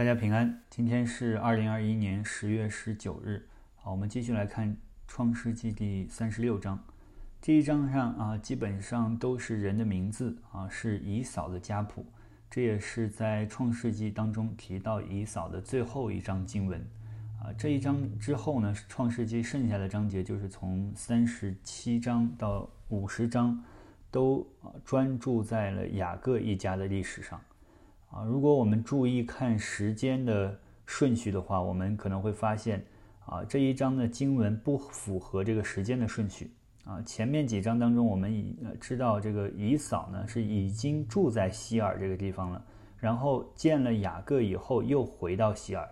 大家平安，今天是二零二一年十月十九日。好，我们继续来看《创世纪》第三十六章。这一章上啊，基本上都是人的名字啊，是以扫的家谱。这也是在《创世纪》当中提到以扫的最后一章经文啊。这一章之后呢，《创世纪》剩下的章节就是从三十七章到五十章，都专注在了雅各一家的历史上。啊，如果我们注意看时间的顺序的话，我们可能会发现，啊，这一章的经文不符合这个时间的顺序。啊，前面几章当中，我们已知道这个以扫呢是已经住在希尔这个地方了，然后见了雅各以后又回到希尔，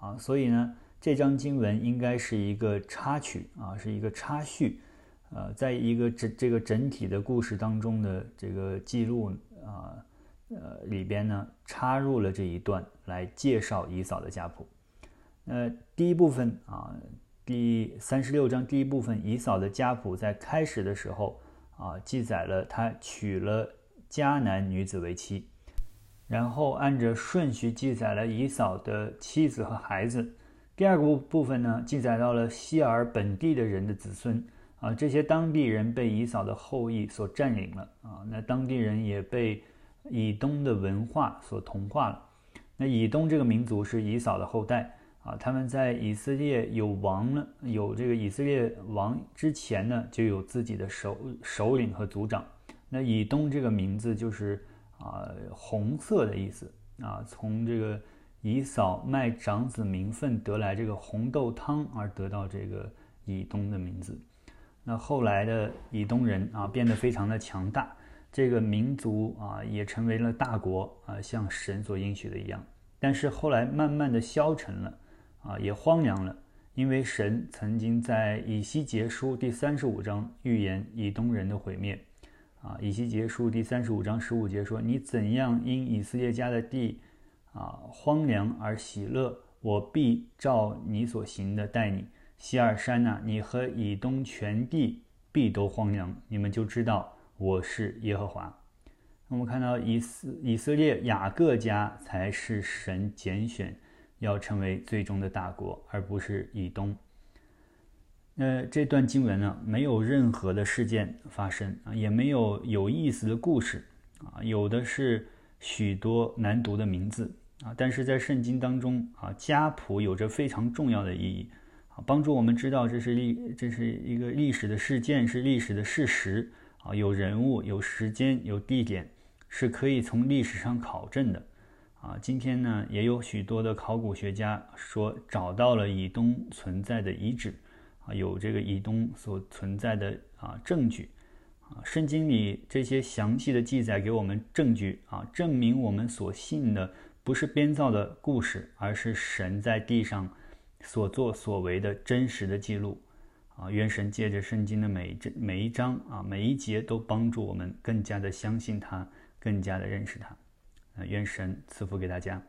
啊，所以呢，这章经文应该是一个插曲，啊，是一个插叙，呃，在一个整这个整体的故事当中的这个记录，啊。呃里边呢插入了这一段来介绍以扫的家谱。呃，第一部分啊，第三十六章第一部分，以扫的家谱在开始的时候啊，记载了他娶了迦南女子为妻，然后按着顺序记载了以扫的妻子和孩子。第二个部部分呢，记载到了希尔本地的人的子孙啊，这些当地人被以扫的后裔所占领了啊，那当地人也被。以东的文化所同化了。那以东这个民族是以扫的后代啊，他们在以色列有王了，有这个以色列王之前呢，就有自己的首首领和族长。那以东这个名字就是啊红色的意思啊，从这个以扫卖长子名分得来这个红豆汤而得到这个以东的名字。那后来的以东人啊，变得非常的强大。这个民族啊，也成为了大国啊，像神所应许的一样。但是后来慢慢的消沉了，啊，也荒凉了，因为神曾经在以西结书第三十五章预言以东人的毁灭，啊，以西结书第三十五章十五节说：“你怎样因以色列家的地啊荒凉而喜乐，我必照你所行的待你。希尔山呐，你和以东全地必都荒凉，你们就知道。”我是耶和华。我们看到以色以色列雅各家才是神拣选要成为最终的大国，而不是以东。那这段经文呢，没有任何的事件发生啊，也没有有意思的故事啊，有的是许多难读的名字啊。但是在圣经当中啊，家谱有着非常重要的意义啊，帮助我们知道这是历这是一个历史的事件，是历史的事实。啊，有人物、有时间、有地点，是可以从历史上考证的。啊，今天呢，也有许多的考古学家说找到了以东存在的遗址，啊，有这个以东所存在的啊证据。啊，圣经里这些详细的记载给我们证据啊，证明我们所信的不是编造的故事，而是神在地上所作所为的真实的记录。啊，愿神借着圣经的每一每一章啊，每一节都帮助我们更加的相信他，更加的认识他。啊，愿神赐福给大家。